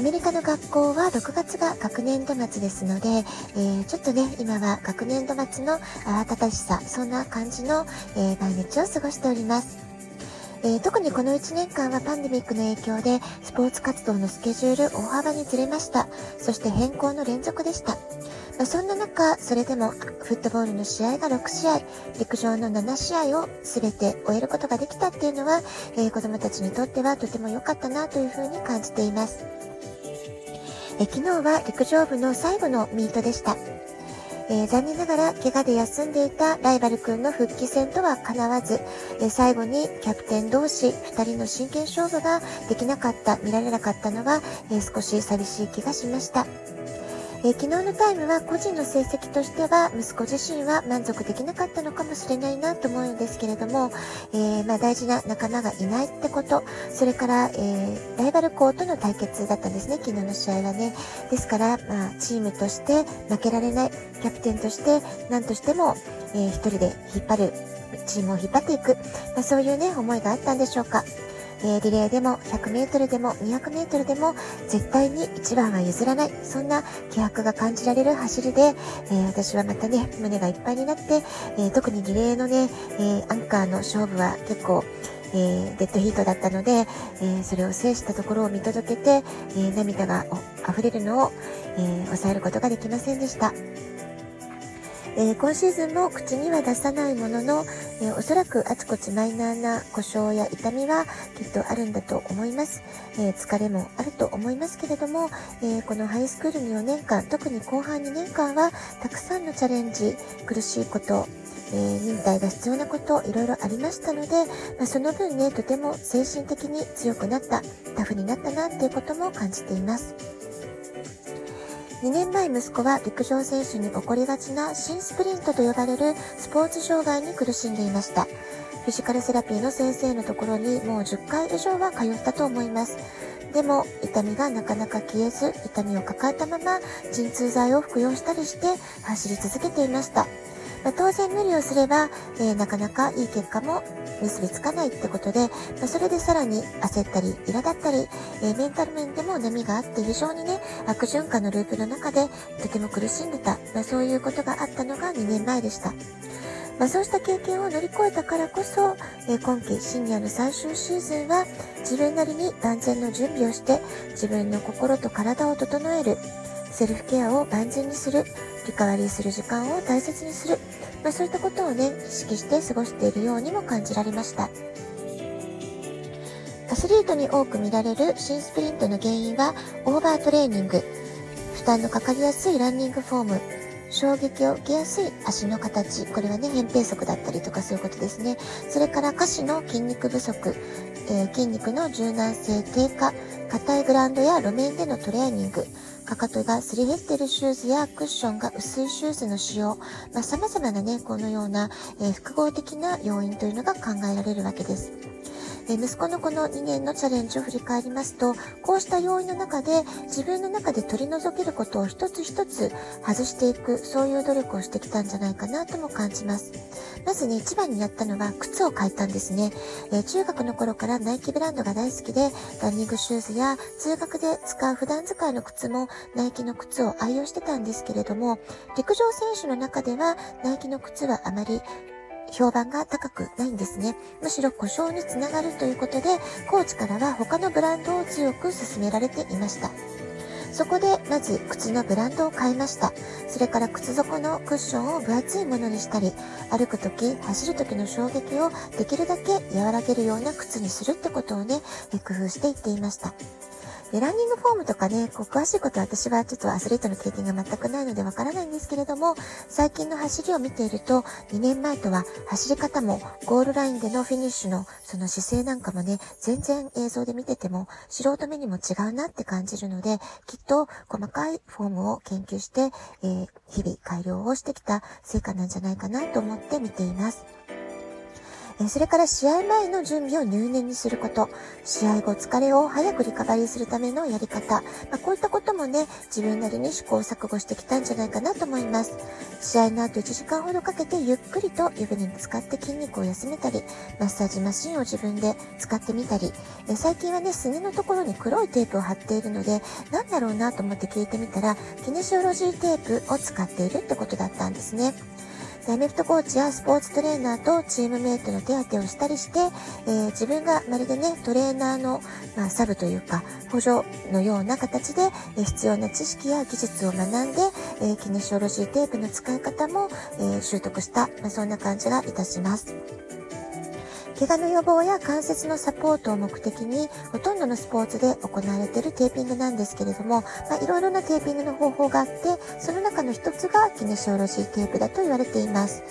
アメリカの学校は6月が学年度末ですので、えー、ちょっとね、今は学年度末の慌ただしさ、そんな感じの、えー、毎日を過ごしております。えー、特にこの1年間はパンデミックの影響でスポーツ活動のスケジュール大幅にずれました。そして変更の連続でした。まあ、そんな中、それでもフットボールの試合が6試合、陸上の7試合を全て終えることができたっていうのは、えー、子供たちにとってはとても良かったなというふうに感じています。え昨日は陸上部の最後のミートでした。えー、残念ながら怪我で休んでいたライバル君の復帰戦とはかなわず、えー、最後にキャプテン同士2人の真剣勝負ができなかった、見られなかったのは、えー、少し寂しい気がしました。えー、昨日のタイムは個人の成績としては息子自身は満足できなかったのかもしれないなと思うんですけれども、えー、まあ、大事な仲間がいないってこと、それから、えー、ライバル校との対決だったんですね、昨日の試合はね。ですから、まあ、チームとして負けられない、キャプテンとして何としても、えー、一人で引っ張る、チームを引っ張っていく、まあ、そういうね、思いがあったんでしょうか。えー、リレーでも100メートルでも200メートルでも絶対に一番は譲らない。そんな気迫が感じられる走りで、え、私はまたね、胸がいっぱいになって、え、特にリレーのね、えアンカーの勝負は結構、えデッドヒートだったので、えそれを制したところを見届けて、え涙が溢れるのを、え抑えることができませんでした。えー、今シーズンも口には出さないものの、えー、おそらくあちこちマイナーな故障や痛みはきっとあるんだと思います。えー、疲れもあると思いますけれども、えこのハイスクールの4年間、特に後半2年間はたくさんのチャレンジ、苦しいこと、えー、忍耐が必要なこと、いろいろありましたので、まあ、その分ね、とても精神的に強くなった、タフになったなっていうことも感じています。2年前息子は陸上選手に起こりがちな新スプリントと呼ばれるスポーツ障害に苦しんでいました。フィジカルセラピーの先生のところにもう10回以上は通ったと思います。でも痛みがなかなか消えず痛みを抱えたまま鎮痛剤を服用したりして走り続けていました。まあ、当然無理をすれば、えー、なかなかいい結果も結びつかないってことで、まあ、それでさらに焦ったり、苛立ったり、えー、メンタル面でも波があって非常にね、悪循環のループの中でとても苦しんでた、まあ、そういうことがあったのが2年前でした。まあ、そうした経験を乗り越えたからこそ、えー、今季シニアの最終シーズンは自分なりに万全の準備をして自分の心と体を整える、セルフケアを万全にする、リカバリーする時間を大切にする、まあ、そういったことをね、意識して過ごしているようにも感じられました。アスリートに多く見られる新スプリントの原因はオーバートレーニング、負担のかかりやすいランニングフォーム、衝撃を受けやすい足の形、これはね、扁平足だったりとかそういうことですね。それから下肢の筋肉不足、えー、筋肉の柔軟性低下、硬いグラウンドや路面でのトレーニング、かかとがすり減っているシューズやクッションが薄いシューズの使用、まあ、様々なね、このような、えー、複合的な要因というのが考えられるわけです。え息子のこの2年のチャレンジを振り返りますと、こうした要因の中で自分の中で取り除けることを一つ一つ外していく、そういう努力をしてきたんじゃないかなとも感じます。まずね、一番にやったのは靴を変えたんですね。え、中学の頃からナイキブランドが大好きで、ランニングシューズや通学で使う普段使いの靴もナイキの靴を愛用してたんですけれども、陸上選手の中ではナイキの靴はあまり評判が高くないんですね。むしろ故障につながるということで、コーチからは他のブランドを強く勧められていました。そこで、まず靴のブランドを変えました。それから靴底のクッションを分厚いものにしたり、歩くとき、走るときの衝撃をできるだけ和らげるような靴にするってことをね、工夫していっていました。で、ランニングフォームとかね、こう詳しいことは私はちょっとアスリートの経験が全くないのでわからないんですけれども、最近の走りを見ていると、2年前とは走り方もゴールラインでのフィニッシュのその姿勢なんかもね、全然映像で見てても素人目にも違うなって感じるので、きっと細かいフォームを研究して、えー、日々改良をしてきた成果なんじゃないかなと思って見ています。それから試合前の準備を入念にすること、試合後疲れを早くリカバリーするためのやり方、まあ、こういったこともね、自分なりに試行錯誤してきたんじゃないかなと思います。試合の後1時間ほどかけてゆっくりと湯船に使って筋肉を休めたり、マッサージマシンを自分で使ってみたり、最近はね、すねのところに黒いテープを貼っているので、なんだろうなと思って聞いてみたら、キネシオロジーテープを使っているってことだったんですね。アメフトコーチやスポーツトレーナーとチームメイトの手当てをしたりして、えー、自分がまるでね、トレーナーの、まあ、サブというか、補助のような形で、え、必要な知識や技術を学んで、えー、キネシオロジーテープの使い方も、え習得した、まあ、そんな感じがいたします。怪我の予防や関節のサポートを目的にほとんどのスポーツで行われているテーピングなんですけれども、まあ、いろいろなテーピングの方法があってその中の一つがキネシオロジーテープだと言われています。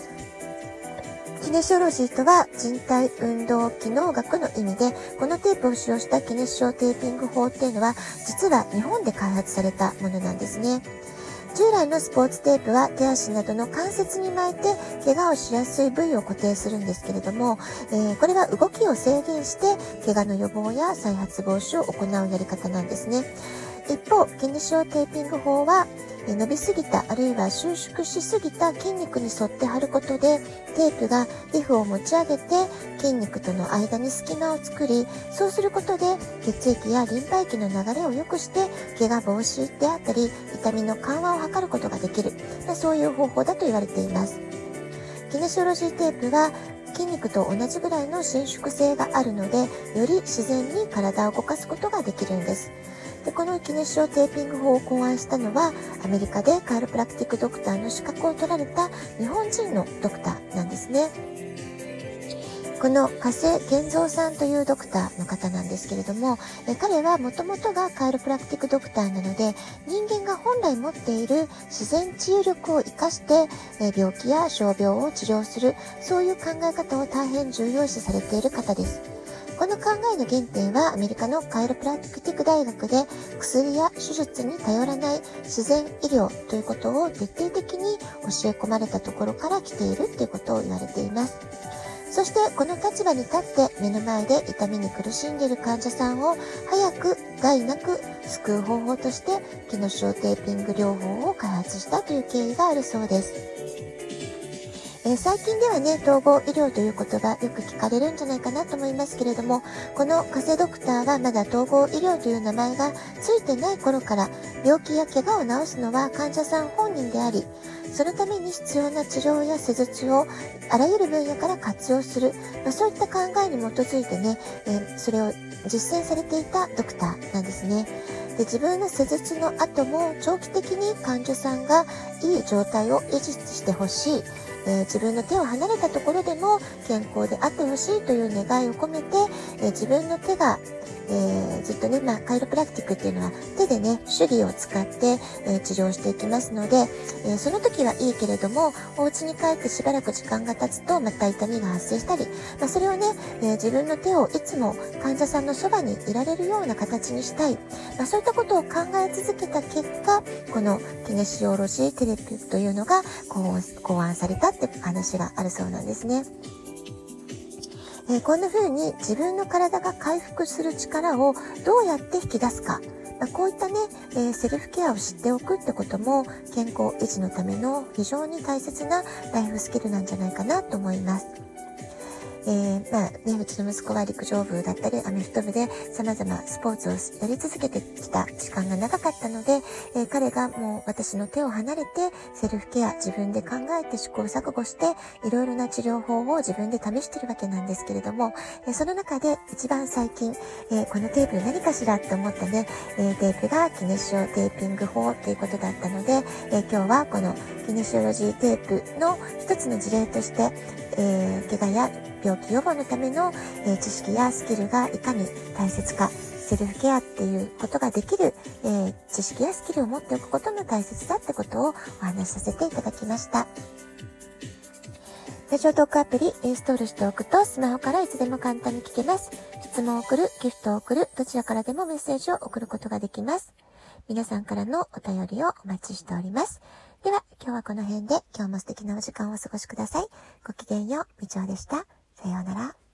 キネシオロジーとは人体運動機能学の意味で、このテープを使用したキネシオテーピング法っていうのは、実は日本で開発されたものなんですね。従来のスポーツテープは手足などの関節に巻いて怪我をしやすい部位を固定するんですけれども、えー、これは動きを制限して怪我の予防や再発防止を行うやり方なんですね。一方、キネシオテーピング法は伸びすぎたあるいは収縮しすぎた筋肉に沿って貼ることでテープが皮膚を持ち上げて筋肉との間に隙間を作りそうすることで血液やリンパ液の流れを良くして怪我防止であったり痛みの緩和を図ることができる。そういう方法だと言われています。キネシオロジーテープは筋肉と同じぐらいの伸縮性があるのでより自然に体を動かすことができるんです。でこのキネシオテーピング法を考案したのはアメリカでカールプラクティックドクターの資格を取られた日本人のドクターなんですね。この加瀬健三さんというドクターの方なんですけれども、え彼はもともとがカールプラクティックドクターなので、人間が本来持っている自然治癒力を活かして、え病気や傷病を治療する、そういう考え方を大変重要視されている方です。この考えの原点はアメリカのカイロプラクティック大学で薬や手術に頼らない自然医療ということを徹底的に教え込まれたところから来ているということを言われています。そしてこの立場に立って目の前で痛みに苦しんでいる患者さんを早く害なく救う方法として気の小テーピング療法を開発したという経緯があるそうです。えー、最近ではね、統合医療という言葉よく聞かれるんじゃないかなと思いますけれども、この加瀬ドクターはまだ統合医療という名前がついてない頃から病気や怪我を治すのは患者さん本人であり、そのために必要な治療や施術をあらゆる分野から活用する、まあ、そういった考えに基づいてね、えー、それを実践されていたドクターなんですね。で自分の施術の後も長期的に患者さんがいい状態を維持してほしい。えー、自分の手を離れたところでも健康であってほしいという願いを込めて、えー、自分の手がえー、ずっとね、まあ、カイロプラクティックっていうのは手でね、手技を使って、えー、治療していきますので、えー、その時はいいけれども、お家に帰ってしばらく時間が経つと、また痛みが発生したり、まあ、それをね、え自分の手をいつも患者さんのそばにいられるような形にしたい、まあ、そういったことを考え続けた結果、このキネシオロジーテレピというのが考案されたって話があるそうなんですね。えー、こんな風に自分の体が回復する力をどうやって引き出すか、まあ、こういったね、えー、セルフケアを知っておくってことも健康維持のための非常に大切なライフスキルなんじゃないかなと思います。えー、まあね、うちの息子は陸上部だったり、アメフト部で様々スポーツをやり続けてきた時間が長かったので、えー、彼がもう私の手を離れて、セルフケア自分で考えて試行錯誤して、いろいろな治療法を自分で試してるわけなんですけれども、えー、その中で一番最近、えこのテープ何かしらって思ったね、えテープがキネシオテーピング法ということだったので、え今日はこのキネシオロジーテープの一つの事例として、えー、怪我や病気予防のための、え、知識やスキルがいかに大切か、セルフケアっていうことができる、え、知識やスキルを持っておくことも大切だってことをお話しさせていただきました。ラジオトークアプリインストールしておくとスマホからいつでも簡単に聞けます。質問を送る、ギフトを送る、どちらからでもメッセージを送ることができます。皆さんからのお便りをお待ちしております。では、今日はこの辺で今日も素敵なお時間をお過ごしください。ごきげんよう、みちおでした。さようなら。